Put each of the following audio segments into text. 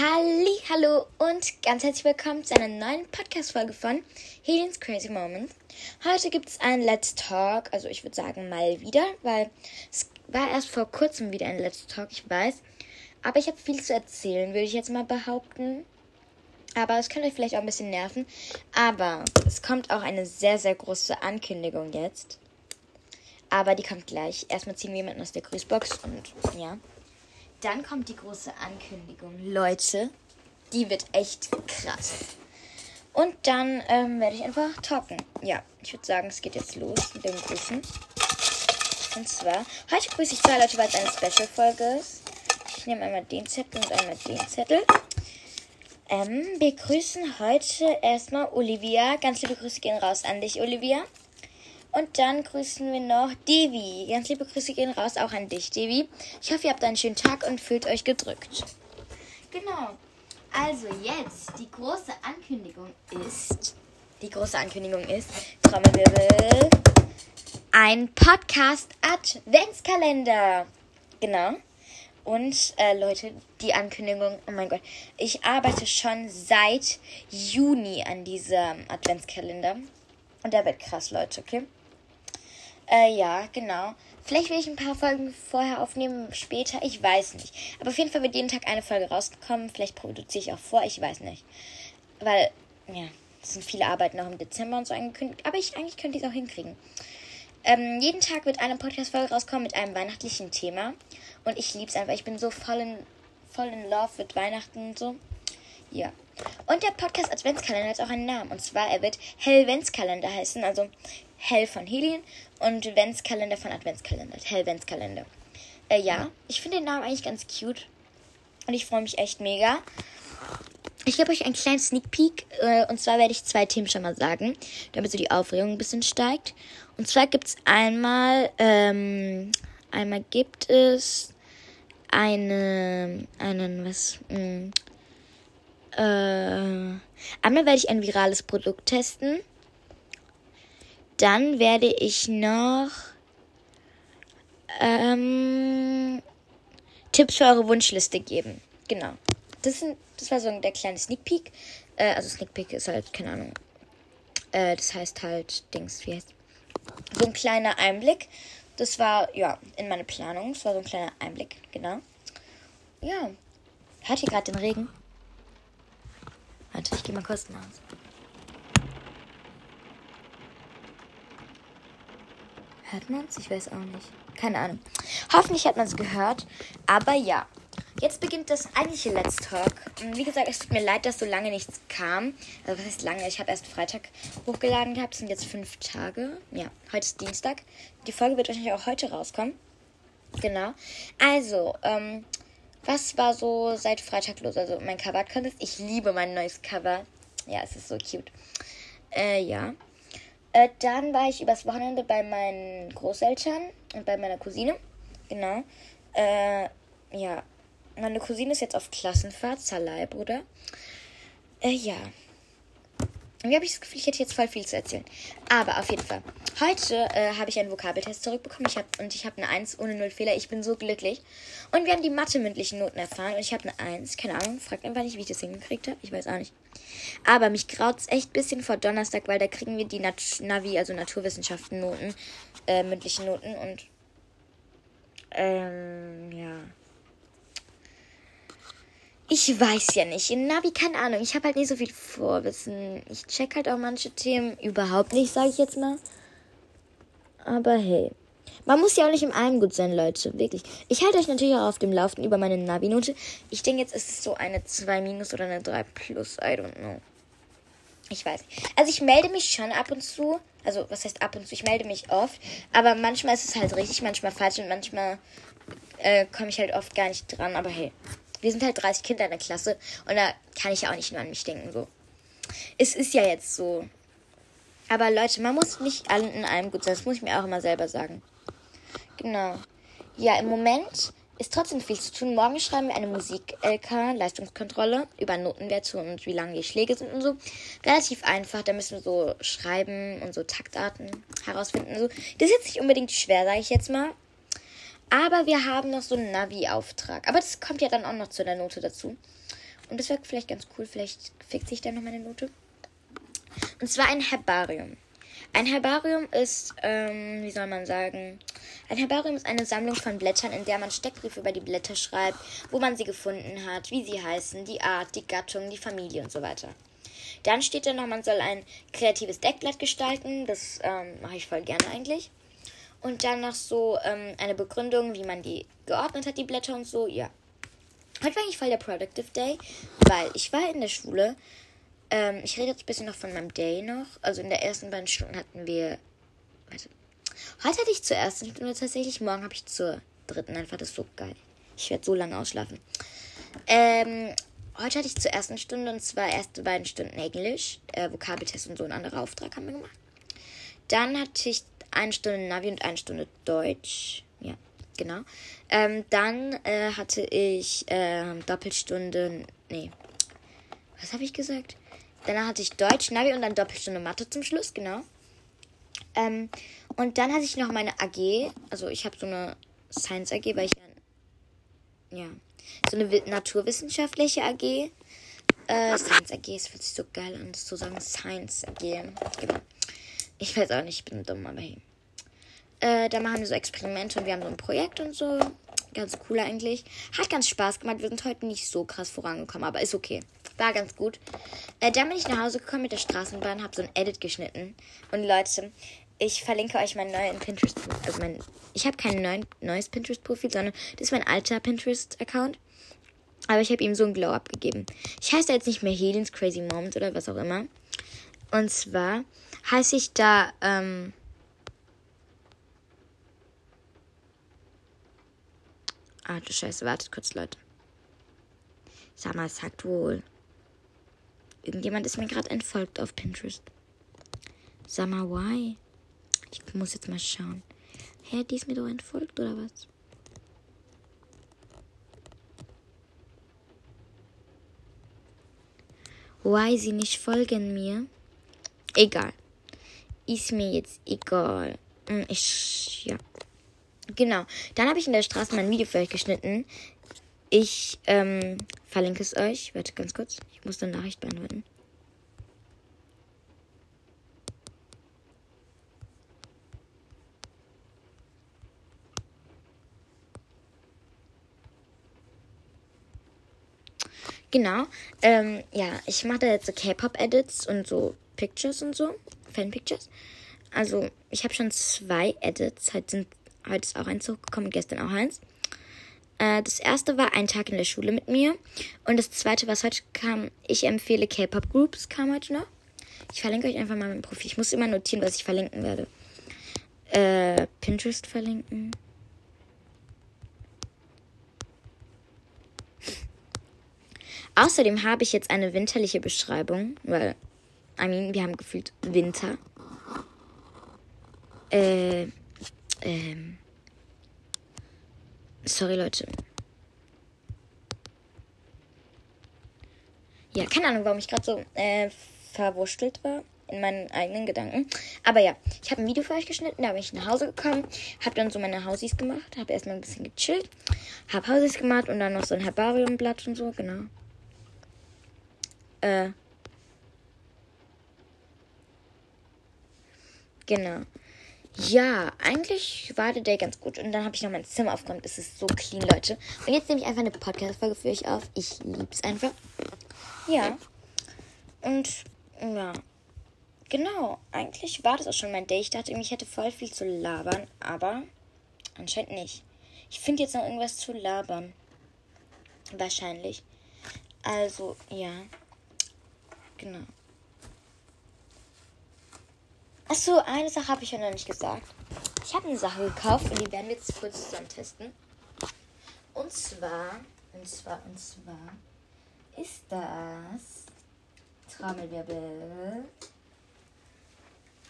Halli, hallo und ganz herzlich willkommen zu einer neuen Podcast-Folge von Helen's Crazy Moments. Heute gibt es einen Let's Talk, also ich würde sagen mal wieder, weil es war erst vor kurzem wieder ein Let's Talk, ich weiß. Aber ich habe viel zu erzählen, würde ich jetzt mal behaupten. Aber es könnte euch vielleicht auch ein bisschen nerven. Aber es kommt auch eine sehr, sehr große Ankündigung jetzt. Aber die kommt gleich. Erstmal ziehen wir jemanden aus der Grüßbox und ja. Dann kommt die große Ankündigung. Leute, die wird echt krass. Und dann ähm, werde ich einfach talken. Ja, ich würde sagen, es geht jetzt los mit dem Grüßen. Und zwar, heute grüße ich zwei Leute, weil es eine Special-Folge ist. Ich nehme einmal den Zettel und einmal den Zettel. Ähm, wir grüßen heute erstmal Olivia. Ganz liebe Grüße gehen raus an dich, Olivia. Und dann grüßen wir noch Devi. Ganz liebe Grüße gehen raus auch an dich, Devi. Ich hoffe, ihr habt einen schönen Tag und fühlt euch gedrückt. Genau. Also jetzt, die große Ankündigung ist, die große Ankündigung ist, Trommelwirbel, ein Podcast-Adventskalender. Genau. Und äh, Leute, die Ankündigung, oh mein Gott, ich arbeite schon seit Juni an diesem Adventskalender. Und der wird krass, Leute, okay? Äh, ja, genau. Vielleicht will ich ein paar Folgen vorher aufnehmen, später, ich weiß nicht. Aber auf jeden Fall wird jeden Tag eine Folge rausgekommen. Vielleicht produziere ich auch vor, ich weiß nicht. Weil, ja, es sind viele Arbeiten noch im Dezember und so angekündigt. Aber ich, eigentlich könnte ich es auch hinkriegen. Ähm, jeden Tag wird eine Podcast-Folge rauskommen mit einem weihnachtlichen Thema. Und ich liebe es einfach. Ich bin so voll in, voll in Love mit Weihnachten und so. Ja. Und der Podcast Adventskalender hat auch einen Namen. Und zwar, er wird Hellventskalender heißen. Also Hell von Helien und Ventskalender von Adventskalender. Hellventskalender. Äh, ja, ich finde den Namen eigentlich ganz cute. Und ich freue mich echt mega. Ich gebe euch einen kleinen Sneak Peek. Äh, und zwar werde ich zwei Themen schon mal sagen, damit so die Aufregung ein bisschen steigt. Und zwar gibt es einmal, ähm, einmal gibt es eine, einen, was, mh, hm, äh, einmal werde ich ein virales Produkt testen. Dann werde ich noch ähm, Tipps für eure Wunschliste geben. Genau. Das, sind, das war so der kleine Sneak Peek. Äh, also Sneak Peek ist halt, keine Ahnung. Äh, das heißt halt, Dings, wie heißt So ein kleiner Einblick. Das war, ja, in meine Planung. Das war so ein kleiner Einblick, genau. Ja. Hört ihr gerade den Regen? Warte, ich gehe mal Hause. Hört man es? Ich weiß auch nicht. Keine Ahnung. Hoffentlich hat man es gehört. Aber ja. Jetzt beginnt das eigentliche Let's Talk. Wie gesagt, es tut mir leid, dass so lange nichts kam. Also was heißt lange? Ich habe erst Freitag hochgeladen gehabt. Es sind jetzt fünf Tage. Ja, heute ist Dienstag. Die Folge wird wahrscheinlich auch heute rauskommen. Genau. Also, ähm, was war so seit Freitag los? Also mein Cover-Contest. Ich liebe mein neues Cover. Ja, es ist so cute. Äh, ja. Äh, dann war ich übers Wochenende bei meinen Großeltern und bei meiner Cousine. Genau. Äh, ja. Meine Cousine ist jetzt auf Klassenfahrt, Salai, Bruder. Äh, ja. Irgendwie habe ich das Gefühl, ich hätte jetzt voll viel zu erzählen. Aber auf jeden Fall. Heute äh, habe ich einen Vokabeltest zurückbekommen. Ich hab, und ich habe eine 1 ohne 0 Fehler. Ich bin so glücklich. Und wir haben die Mathe-mündlichen Noten erfahren. Und ich habe eine 1. Keine Ahnung. Fragt einfach nicht, wie ich das hingekriegt habe. Ich weiß auch nicht. Aber mich graut es echt ein bisschen vor Donnerstag, weil da kriegen wir die Nat Navi, also Naturwissenschaften-Noten, äh, mündlichen Noten. Und ähm, ja. Ich weiß ja nicht. In Navi, keine Ahnung. Ich habe halt nicht so viel Vorwissen. Ich check halt auch manche Themen überhaupt nicht, sage ich jetzt mal. Aber hey. Man muss ja auch nicht im allem gut sein, Leute. Wirklich. Ich halte euch natürlich auch auf dem Laufenden über meine Navi-Note. Ich denke, jetzt ist es so eine 2 minus oder eine 3 plus. I don't know. Ich weiß nicht. Also ich melde mich schon ab und zu. Also was heißt ab und zu? Ich melde mich oft. Aber manchmal ist es halt richtig, manchmal falsch und manchmal äh, komme ich halt oft gar nicht dran. Aber hey wir sind halt 30 Kinder in der Klasse und da kann ich ja auch nicht nur an mich denken, so. Es ist ja jetzt so. Aber Leute, man muss nicht allen in einem gut sein. Das muss ich mir auch immer selber sagen. Genau. Ja, im Moment ist trotzdem viel zu tun. Morgen schreiben wir eine Musik-LK, Leistungskontrolle, über Notenwerte und wie lange die Schläge sind und so. Relativ einfach. Da müssen wir so schreiben und so Taktarten herausfinden. So. Das ist jetzt nicht unbedingt schwer, sage ich jetzt mal. Aber wir haben noch so einen Navi-Auftrag. Aber das kommt ja dann auch noch zu der Note dazu. Und das wäre vielleicht ganz cool. Vielleicht fixt sich da noch meine Note. Und zwar ein Herbarium. Ein Herbarium ist, ähm, wie soll man sagen, ein Herbarium ist eine Sammlung von Blättern, in der man Steckbriefe über die Blätter schreibt, wo man sie gefunden hat, wie sie heißen, die Art, die Gattung, die Familie und so weiter. Dann steht da noch, man soll ein kreatives Deckblatt gestalten. Das ähm, mache ich voll gerne eigentlich. Und dann noch so ähm, eine Begründung, wie man die geordnet hat, die Blätter und so. Ja. Heute war eigentlich voll der Productive Day, weil ich war in der Schule ähm, ich rede jetzt ein bisschen noch von meinem Day noch. Also in der ersten beiden Stunden hatten wir. Warte. Heute hatte ich zur ersten Stunde tatsächlich. Morgen habe ich zur dritten. Einfach das ist so geil. Ich werde so lange ausschlafen. Ähm, heute hatte ich zur ersten Stunde und zwar erste beiden Stunden Englisch. Äh, Vokabeltest und so ein anderer Auftrag haben wir gemacht. Dann hatte ich eine Stunde Navi und eine Stunde Deutsch. Ja, genau. Ähm, dann äh, hatte ich äh, Doppelstunden. Nee. Was habe ich gesagt? Danach hatte ich Deutsch, Navi und dann Doppelstunde Mathe zum Schluss, genau. Ähm, und dann hatte ich noch meine AG. Also ich habe so eine Science AG, weil ich ja, ja so eine naturwissenschaftliche AG. Äh, Science AG, es fühlt sich so geil an, das zu sagen. Science AG. Genau. Ich weiß auch nicht, ich bin dumm, aber hey. Äh, da machen wir so Experimente und wir haben so ein Projekt und so. Ganz cool eigentlich. Hat ganz Spaß gemacht. Wir sind heute nicht so krass vorangekommen, aber ist okay. War ganz gut. Äh, dann bin ich nach Hause gekommen mit der Straßenbahn, habe so ein Edit geschnitten. Und Leute, ich verlinke euch mein neues Pinterest. Also mein, ich habe kein neuen, neues Pinterest-Profil, sondern das ist mein alter Pinterest-Account. Aber ich habe ihm so ein Glow-Up gegeben. Ich heiße jetzt nicht mehr Helens Crazy Moments oder was auch immer. Und zwar heiße ich da, ähm, Ah, du Scheiße, wartet kurz, Leute. Sag mal, sagt wohl. Irgendjemand ist mir gerade entfolgt auf Pinterest. Sag mal, why? Ich muss jetzt mal schauen. Hä, die ist mir doch entfolgt, oder was? Why sie nicht folgen mir? Egal. Ist mir jetzt egal. Hm, ich, ja. Genau. Dann habe ich in der Straße mein Video für euch geschnitten. Ich ähm, verlinke es euch. Warte ganz kurz. Ich muss eine Nachricht beantworten. Genau. Ähm, ja, ich mache da jetzt so K-Pop-Edits und so Pictures und so. Fan-Pictures. Also, ich habe schon zwei Edits. Heute, sind, heute ist auch eins hochgekommen, gestern auch eins. Äh, das erste war ein Tag in der Schule mit mir. Und das zweite, was heute kam, ich empfehle K-Pop-Groups, kam heute noch. Ich verlinke euch einfach mal mein Profil. Ich muss immer notieren, was ich verlinken werde. Äh, Pinterest verlinken. Außerdem habe ich jetzt eine winterliche Beschreibung, weil, I mean, wir haben gefühlt Winter. Äh, ähm. Sorry, Leute. Ja, keine Ahnung, warum ich gerade so äh, verwurstelt war in meinen eigenen Gedanken. Aber ja, ich habe ein Video für euch geschnitten, da bin ich nach Hause gekommen, habe dann so meine Hausies gemacht, habe erstmal ein bisschen gechillt, habe Hausies gemacht und dann noch so ein Herbariumblatt und so, genau. Äh. Genau. Ja, eigentlich war der Day ganz gut. Und dann habe ich noch mein Zimmer aufgeräumt. Es ist so clean, Leute. Und jetzt nehme ich einfach eine Podcast-Folge für euch auf. Ich liebe es einfach. Ja. Und ja. Genau. Eigentlich war das auch schon mein Day. Ich dachte, ich hätte voll viel zu labern. Aber anscheinend nicht. Ich finde jetzt noch irgendwas zu labern. Wahrscheinlich. Also, ja. Genau. Achso, eine Sache habe ich ja noch nicht gesagt. Ich habe eine Sache gekauft und die werden wir jetzt kurz zusammen testen. Und zwar, und zwar, und zwar ist das Trommelwirbel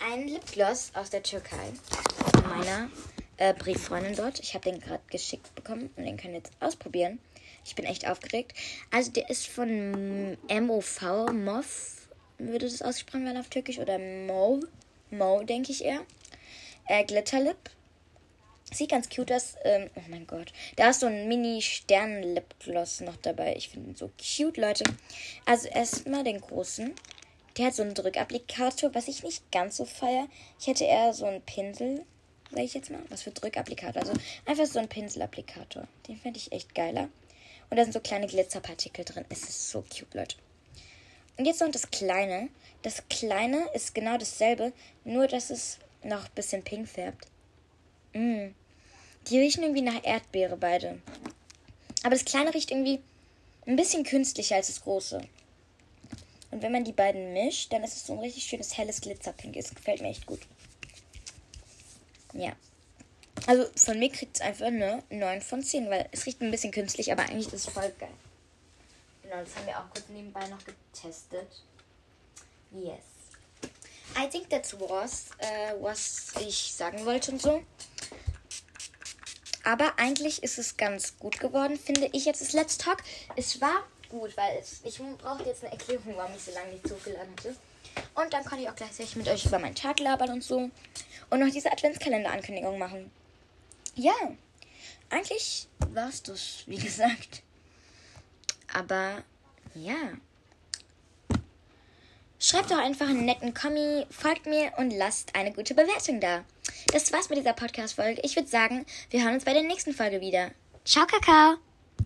ein Lipgloss aus der Türkei von meiner äh, Brieffreundin dort. Ich habe den gerade geschickt bekommen und den können wir jetzt ausprobieren. Ich bin echt aufgeregt. Also der ist von MOV, MOV, würde das ausgesprochen werden auf Türkisch, oder Mo, Mo, denke ich eher. Äh, Glitterlip. Sieht ganz cute aus. Ähm, oh mein Gott. Da ist so ein Mini-Stern-Lipgloss noch dabei. Ich finde ihn so cute, Leute. Also erstmal den großen. Der hat so einen Drückapplikator, was ich nicht ganz so feier. Ich hätte eher so einen Pinsel, sag ich jetzt mal. Was für Drückapplikator. Also einfach so ein Pinselapplikator. Den finde ich echt geiler. Und da sind so kleine Glitzerpartikel drin. Es ist so cute, Leute. Und jetzt noch das kleine. Das kleine ist genau dasselbe, nur dass es noch ein bisschen pink färbt. Mm. Die riechen irgendwie nach Erdbeere beide. Aber das kleine riecht irgendwie ein bisschen künstlicher als das große. Und wenn man die beiden mischt, dann ist es so ein richtig schönes helles Glitzerpink. Es gefällt mir echt gut. Ja. Also von mir kriegt es einfach eine 9 von 10, weil es riecht ein bisschen künstlich, aber eigentlich ist es voll geil. Genau, das haben wir auch kurz nebenbei noch getestet. Yes. I think that's was, äh, was ich sagen wollte und so. Aber eigentlich ist es ganz gut geworden, finde ich jetzt das Let's Talk. Es war gut, weil es, ich brauchte jetzt eine Erklärung, warum ich so lange nicht zugeladen hatte. Und dann konnte ich auch gleichzeitig mit euch über meinen Tag labern und so. Und noch diese Adventskalender-Ankündigung machen. Ja, eigentlich war es das, wie gesagt. Aber ja. Schreibt doch einfach einen netten Kommi, folgt mir und lasst eine gute Bewertung da. Das war's mit dieser Podcast-Folge. Ich würde sagen, wir hören uns bei der nächsten Folge wieder. Ciao, Kakao!